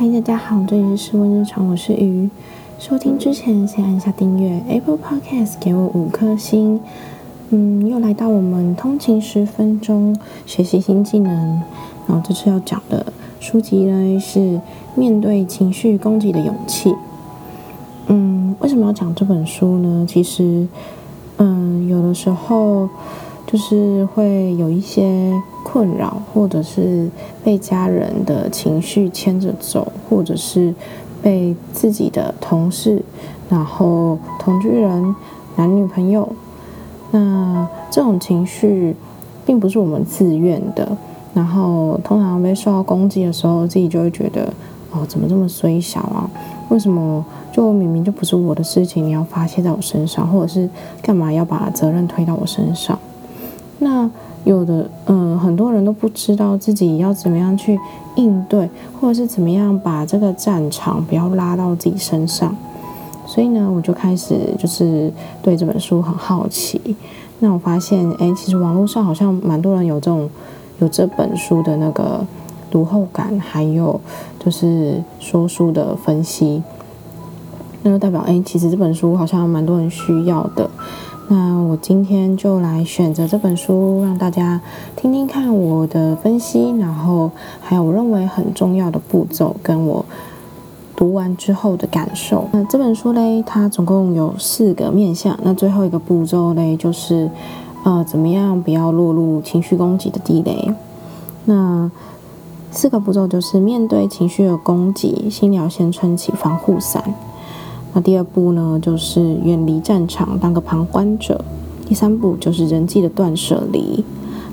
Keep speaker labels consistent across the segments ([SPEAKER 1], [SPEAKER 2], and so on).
[SPEAKER 1] 嗨，大家好，这里是十问日常，我是鱼。收听之前先按下订阅，Apple Podcast 给我五颗星。嗯，又来到我们通勤十分钟学习新技能。然后这次要讲的书籍呢是面对情绪攻击的勇气。嗯，为什么要讲这本书呢？其实，嗯，有的时候。就是会有一些困扰，或者是被家人的情绪牵着走，或者是被自己的同事、然后同居人、男女朋友，那这种情绪并不是我们自愿的。然后通常被受到攻击的时候，自己就会觉得哦，怎么这么衰小啊？为什么就明明就不是我的事情，你要发泄在我身上，或者是干嘛要把责任推到我身上？那有的，嗯，很多人都不知道自己要怎么样去应对，或者是怎么样把这个战场不要拉到自己身上。所以呢，我就开始就是对这本书很好奇。那我发现，哎，其实网络上好像蛮多人有这种有这本书的那个读后感，还有就是说书的分析，那就代表，哎，其实这本书好像蛮多人需要的。那我今天就来选择这本书，让大家听听看我的分析，然后还有我认为很重要的步骤，跟我读完之后的感受。那这本书嘞，它总共有四个面向。那最后一个步骤嘞，就是呃，怎么样不要落入情绪攻击的地雷。那四个步骤就是面对情绪的攻击，心里要先撑起防护伞。那第二步呢，就是远离战场，当个旁观者。第三步就是人际的断舍离。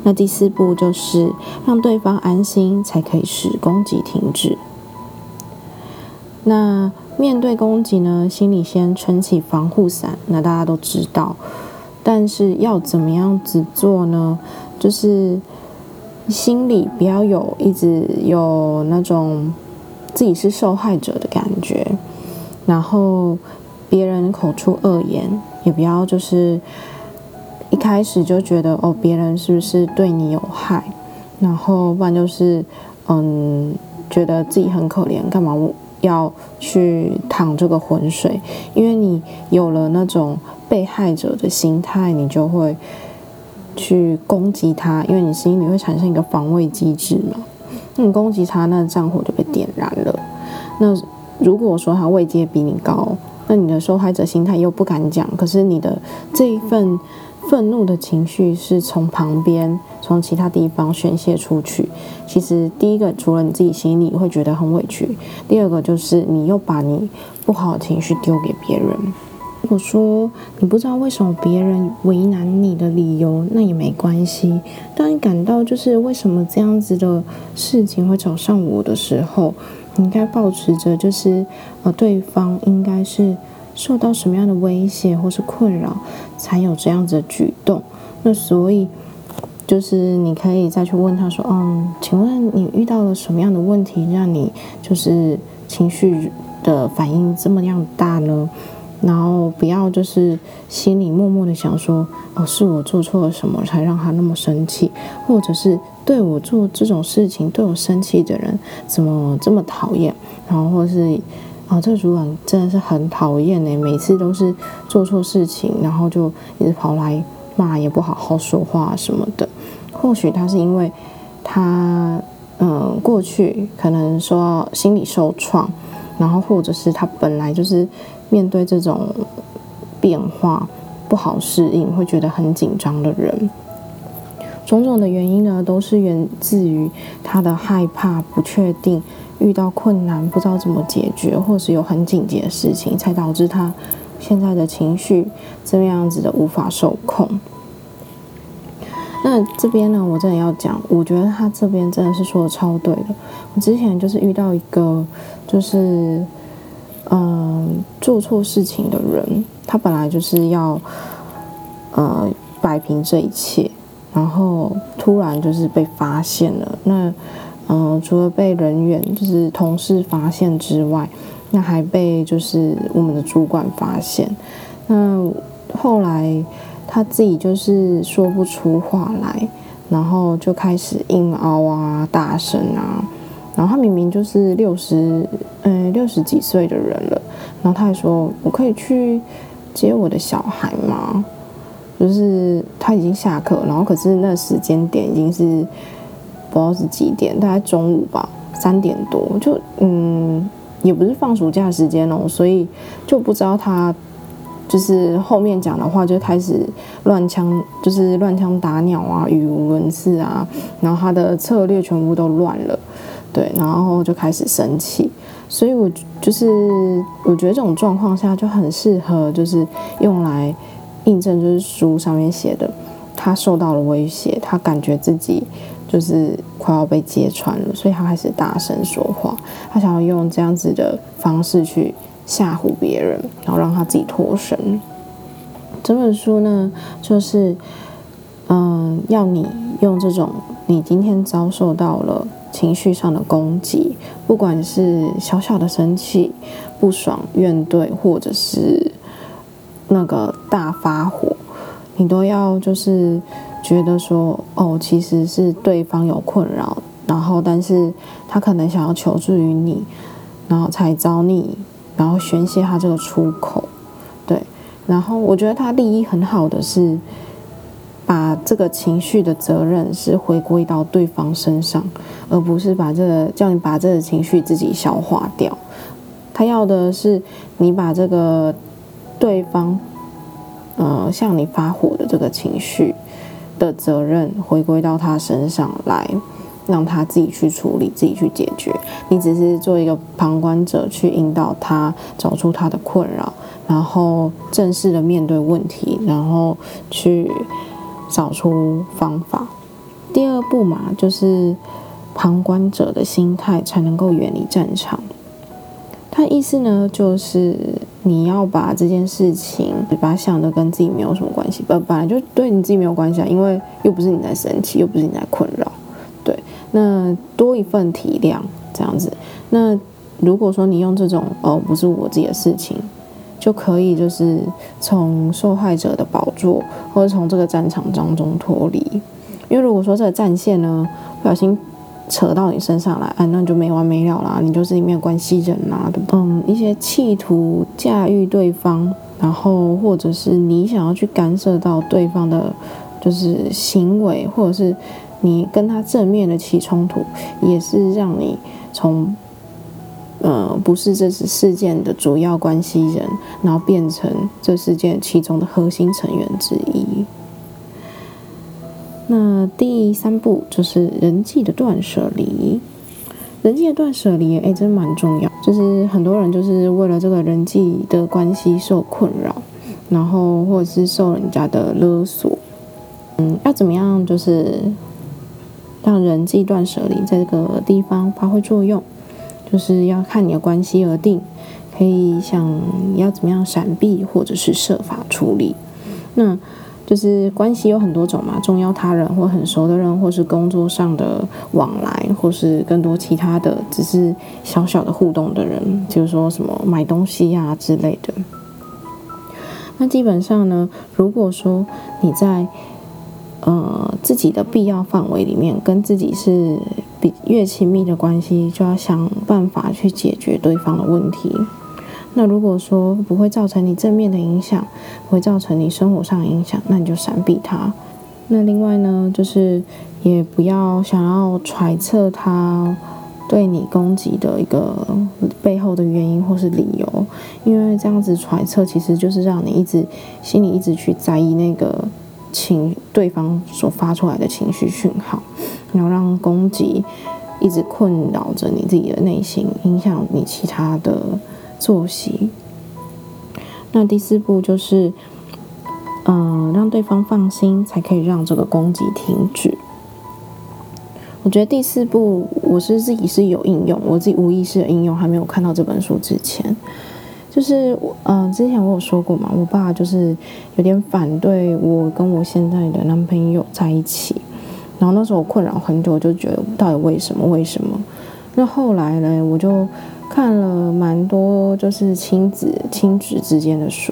[SPEAKER 1] 那第四步就是让对方安心，才可以使攻击停止。那面对攻击呢，心里先撑起防护伞。那大家都知道，但是要怎么样子做呢？就是心里不要有一直有那种自己是受害者的感觉。然后别人口出恶言，也不要就是一开始就觉得哦，别人是不是对你有害？然后不然就是嗯，觉得自己很可怜，干嘛要去淌这个浑水？因为你有了那种被害者的心态，你就会去攻击他，因为你心里会产生一个防卫机制嘛。那你攻击他，那战火就被点燃了。那。如果说他位阶比你高，那你的受害者心态又不敢讲，可是你的这一份愤怒的情绪是从旁边、从其他地方宣泄出去。其实第一个，除了你自己心里会觉得很委屈；第二个就是你又把你不好的情绪丢给别人。如果说你不知道为什么别人为难你的理由，那也没关系。当你感到就是为什么这样子的事情会找上我的时候，你应该保持着，就是呃，对方应该是受到什么样的威胁或是困扰，才有这样子的举动。那所以，就是你可以再去问他说：“嗯，请问你遇到了什么样的问题，让你就是情绪的反应这么样大呢？”然后不要就是心里默默的想说：“哦，是我做错了什么，才让他那么生气，或者是。”对我做这种事情，对我生气的人怎么这么讨厌？然后或是啊，这个主管真的是很讨厌呢，每次都是做错事情，然后就一直跑来骂，也不好好说话什么的。或许他是因为他嗯过去可能说心理受创，然后或者是他本来就是面对这种变化不好适应，会觉得很紧张的人。种种的原因呢，都是源自于他的害怕、不确定，遇到困难不知道怎么解决，或是有很紧急的事情，才导致他现在的情绪这样子的无法受控。那这边呢，我真的要讲，我觉得他这边真的是说的超对的。我之前就是遇到一个，就是嗯做错事情的人，他本来就是要呃摆平这一切。然后突然就是被发现了，那嗯，除了被人员就是同事发现之外，那还被就是我们的主管发现。那后来他自己就是说不出话来，然后就开始硬凹啊、大声啊，然后他明明就是六十，嗯，六十几岁的人了，然后他还说：“我可以去接我的小孩吗？”就是他已经下课，然后可是那时间点已经是不知道是几点，大概中午吧，三点多，就嗯，也不是放暑假时间哦，所以就不知道他就是后面讲的话就开始乱枪，就是乱枪打鸟啊，语无伦次啊，然后他的策略全部都乱了。对，然后就开始生气，所以我就是我觉得这种状况下就很适合，就是用来印证，就是书上面写的，他受到了威胁，他感觉自己就是快要被揭穿了，所以他开始大声说话，他想要用这样子的方式去吓唬别人，然后让他自己脱身。这本书呢，就是嗯，要你用这种你今天遭受到了。情绪上的攻击，不管是小小的生气、不爽、怨怼，或者是那个大发火，你都要就是觉得说，哦，其实是对方有困扰，然后但是他可能想要求助于你，然后才找你，然后宣泄他这个出口，对。然后我觉得他利益很好的是。把这个情绪的责任是回归到对方身上，而不是把这个叫你把这个情绪自己消化掉。他要的是你把这个对方，呃，向你发火的这个情绪的责任回归到他身上来，让他自己去处理，自己去解决。你只是做一个旁观者，去引导他找出他的困扰，然后正式的面对问题，然后去。找出方法。第二步嘛，就是旁观者的心态才能够远离战场。他意思呢，就是你要把这件事情，把它想的跟自己没有什么关系，本本来就对你自己没有关系啊，因为又不是你在生气，又不是你在困扰。对，那多一份体谅这样子。那如果说你用这种哦，不是我自己的事情。就可以就是从受害者的宝座，或者从这个战场当中脱离。因为如果说这个战线呢不小心扯到你身上来，啊，那就没完没了啦，你就是里面关系人啦，对不？嗯，一些企图驾驭对方，然后或者是你想要去干涉到对方的，就是行为，或者是你跟他正面的起冲突，也是让你从。呃，不是这次事件的主要关系人，然后变成这事件其中的核心成员之一。那第三步就是人际的断舍离。人际的断舍离，哎，真蛮重要。就是很多人就是为了这个人际的关系受困扰，然后或者是受人家的勒索。嗯，要怎么样就是让人际断舍离在这个地方发挥作用？就是要看你的关系而定，可以想要怎么样闪避，或者是设法处理。那就是关系有很多种嘛，重要他人或很熟的人，或是工作上的往来，或是更多其他的，只是小小的互动的人，就是说什么买东西呀之类的。那基本上呢，如果说你在呃自己的必要范围里面，跟自己是比。越亲密的关系，就要想办法去解决对方的问题。那如果说不会造成你正面的影响，会造成你生活上影响，那你就闪避他。那另外呢，就是也不要想要揣测他对你攻击的一个背后的原因或是理由，因为这样子揣测其实就是让你一直心里一直去在意那个。情对方所发出来的情绪讯号，然后让攻击一直困扰着你自己的内心，影响你其他的作息。那第四步就是，嗯，让对方放心，才可以让这个攻击停止。我觉得第四步我是自己是有应用，我自己无意识的应用，还没有看到这本书之前。就是，嗯，之前我有说过嘛，我爸就是有点反对我跟我现在的男朋友在一起，然后那时候我困扰很久，就觉得到底为什么？为什么？那后来呢，我就看了蛮多就是亲子亲子之间的书，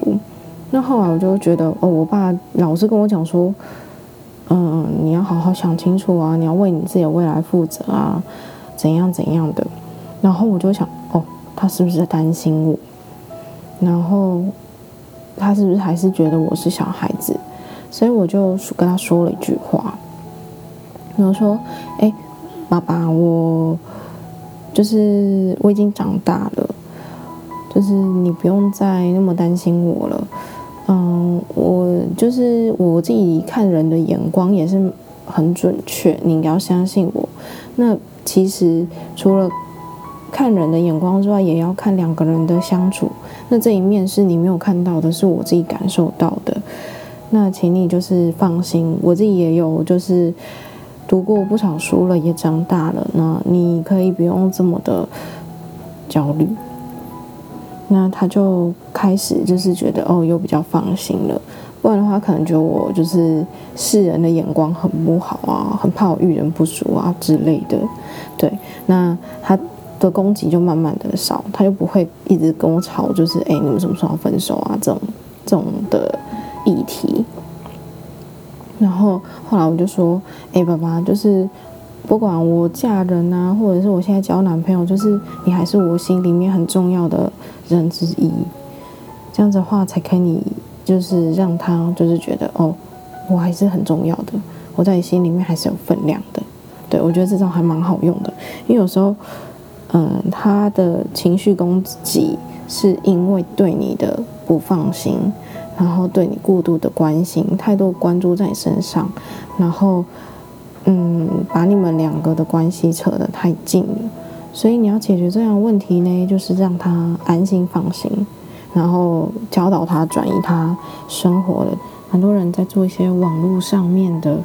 [SPEAKER 1] 那后来我就觉得，哦，我爸老是跟我讲说，嗯，你要好好想清楚啊，你要为你自己的未来负责啊。怎样怎样的。然后我就想，哦，他是不是在担心我？然后他是不是还是觉得我是小孩子？所以我就跟他说了一句话，然后说：“哎，爸爸，我就是我已经长大了，就是你不用再那么担心我了。嗯，我就是我自己看人的眼光也是很准确，你应该要相信我。那其实除了看人的眼光之外，也要看两个人的相处。那这一面是你没有看到的，是我自己感受到的。”那请你就是放心，我自己也有就是读过不少书了，也长大了。那你可以不用这么的焦虑。那他就开始就是觉得哦，又比较放心了。不然的话，可能觉得我就是世人的眼光很不好啊，很怕我遇人不淑啊之类的。对，那他的攻击就慢慢的少，他就不会一直跟我吵，就是哎，你们什么时候分手啊？这种这种的。议题，然后后来我就说：“哎，爸爸，就是不管我嫁人啊，或者是我现在交男朋友，就是你还是我心里面很重要的人之一。这样子的话，才可以就是让他就是觉得哦，我还是很重要的，我在你心里面还是有分量的。对我觉得这招还蛮好用的，因为有时候，嗯，他的情绪攻击是因为对你的不放心。”然后对你过度的关心，太多关注在你身上，然后，嗯，把你们两个的关系扯得太近了。所以你要解决这样问题呢，就是让他安心放心，然后教导他转移他生活的。很多人在做一些网络上面的，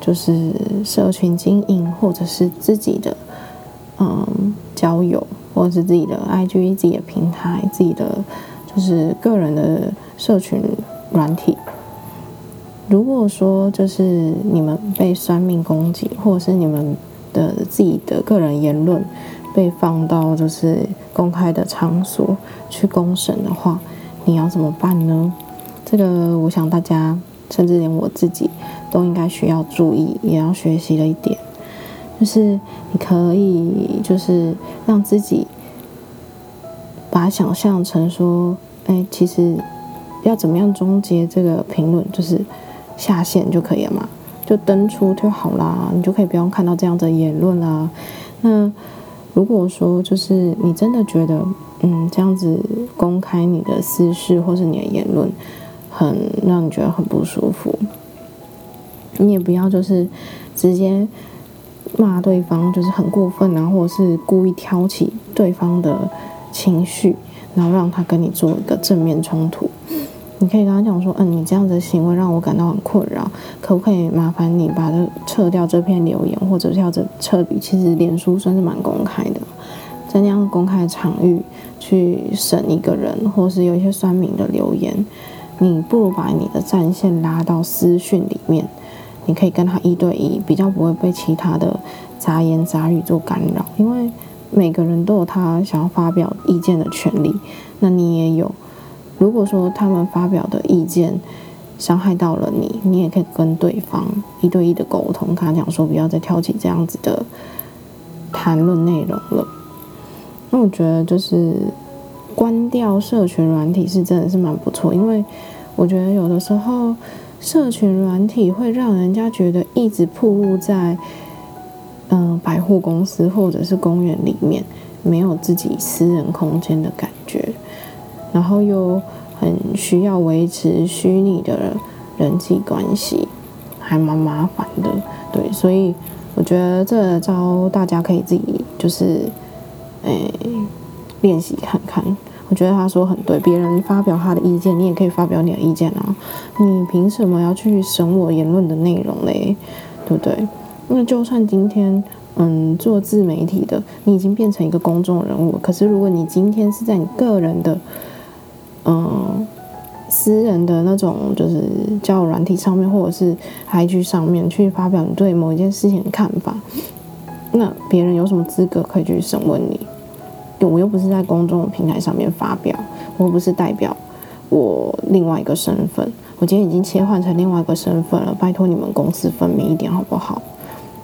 [SPEAKER 1] 就是社群经营，或者是自己的嗯交友，或者是自己的 IG 自己的平台，自己的就是个人的。社群软体，如果说就是你们被酸命攻击，或者是你们的自己的个人言论被放到就是公开的场所去公审的话，你要怎么办呢？这个我想大家，甚至连我自己都应该需要注意，也要学习的一点，就是你可以就是让自己把想象成说，哎，其实。要怎么样终结这个评论？就是下线就可以了嘛，就登出就好啦，你就可以不用看到这样的言论啦。那如果说就是你真的觉得，嗯，这样子公开你的私事或是你的言论，很让你觉得很不舒服，你也不要就是直接骂对方，就是很过分啊，或者是故意挑起对方的情绪，然后让他跟你做一个正面冲突。你可以跟他讲说，嗯，你这样的行为让我感到很困扰，可不可以麻烦你把这撤掉这篇留言，或者是要这撤笔？其实脸书算是蛮公开的，在那样公开的场域去审一个人，或是有一些酸民的留言，你不如把你的战线拉到私讯里面，你可以跟他一对一，比较不会被其他的杂言杂语做干扰，因为每个人都有他想要发表意见的权利，那你也有。如果说他们发表的意见伤害到了你，你也可以跟对方一对一的沟通，跟他讲说不要再挑起这样子的谈论内容了。那我觉得就是关掉社群软体是真的是蛮不错，因为我觉得有的时候社群软体会让人家觉得一直暴露在嗯百货公司或者是公园里面，没有自己私人空间的感觉。然后又很需要维持虚拟的人际关系，还蛮麻烦的。对，所以我觉得这招大家可以自己就是诶练习看看。我觉得他说很对，别人发表他的意见，你也可以发表你的意见啊。你凭什么要去审我言论的内容嘞？对不对？那就算今天嗯做自媒体的，你已经变成一个公众人物，可是如果你今天是在你个人的嗯，私人的那种就是交友软体上面，或者是 IG 上面去发表你对某一件事情的看法，那别人有什么资格可以去审问你？我又不是在公众平台上面发表，我又不是代表我另外一个身份，我今天已经切换成另外一个身份了，拜托你们公私分明一点好不好？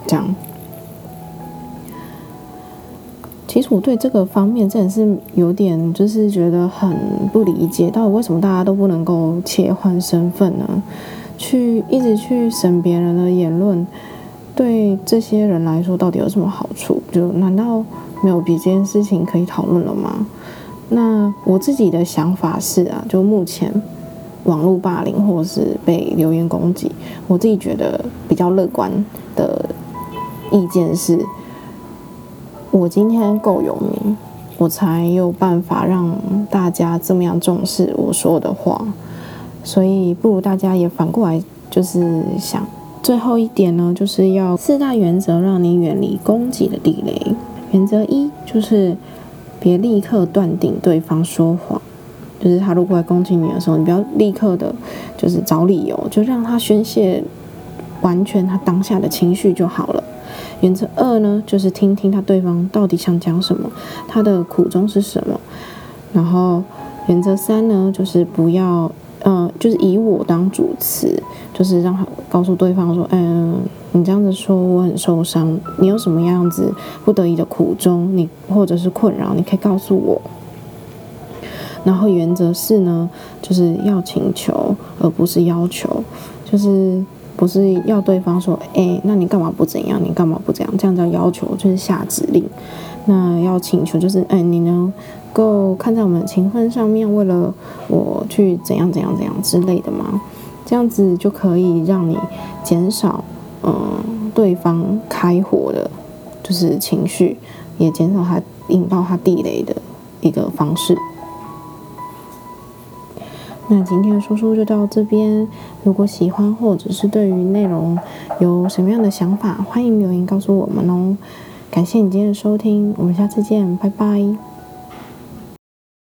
[SPEAKER 1] 这样。其实我对这个方面真的是有点，就是觉得很不理解，到底为什么大家都不能够切换身份呢？去一直去审别人的言论，对这些人来说到底有什么好处？就难道没有比这件事情可以讨论了吗？那我自己的想法是啊，就目前网络霸凌或是被留言攻击，我自己觉得比较乐观的意见是。我今天够有名，我才有办法让大家这么样重视我说的话，所以不如大家也反过来就是想，最后一点呢，就是要四大原则让你远离攻击的地雷。原则一就是别立刻断定对方说谎，就是他如果来攻击你的时候，你不要立刻的，就是找理由，就让他宣泄完全他当下的情绪就好了。原则二呢，就是听听他对方到底想讲什么，他的苦衷是什么。然后原则三呢，就是不要，嗯，就是以我当主词，就是让他告诉对方说，嗯，你这样子说我很受伤，你有什么样子不得已的苦衷，你或者是困扰，你可以告诉我。然后原则四呢，就是要请求而不是要求，就是。不是要对方说，哎，那你干嘛不怎样？你干嘛不这样？这样叫要求，就是下指令。那要请求，就是，哎，你能够看在我们的情分上面，为了我去怎样怎样怎样之类的吗？这样子就可以让你减少，嗯，对方开火的，就是情绪，也减少他引爆他地雷的一个方式。那今天的说书就到这边。如果喜欢或者是对于内容有什么样的想法，欢迎留言告诉我们哦。感谢你今天的收听，我们下次见，拜拜。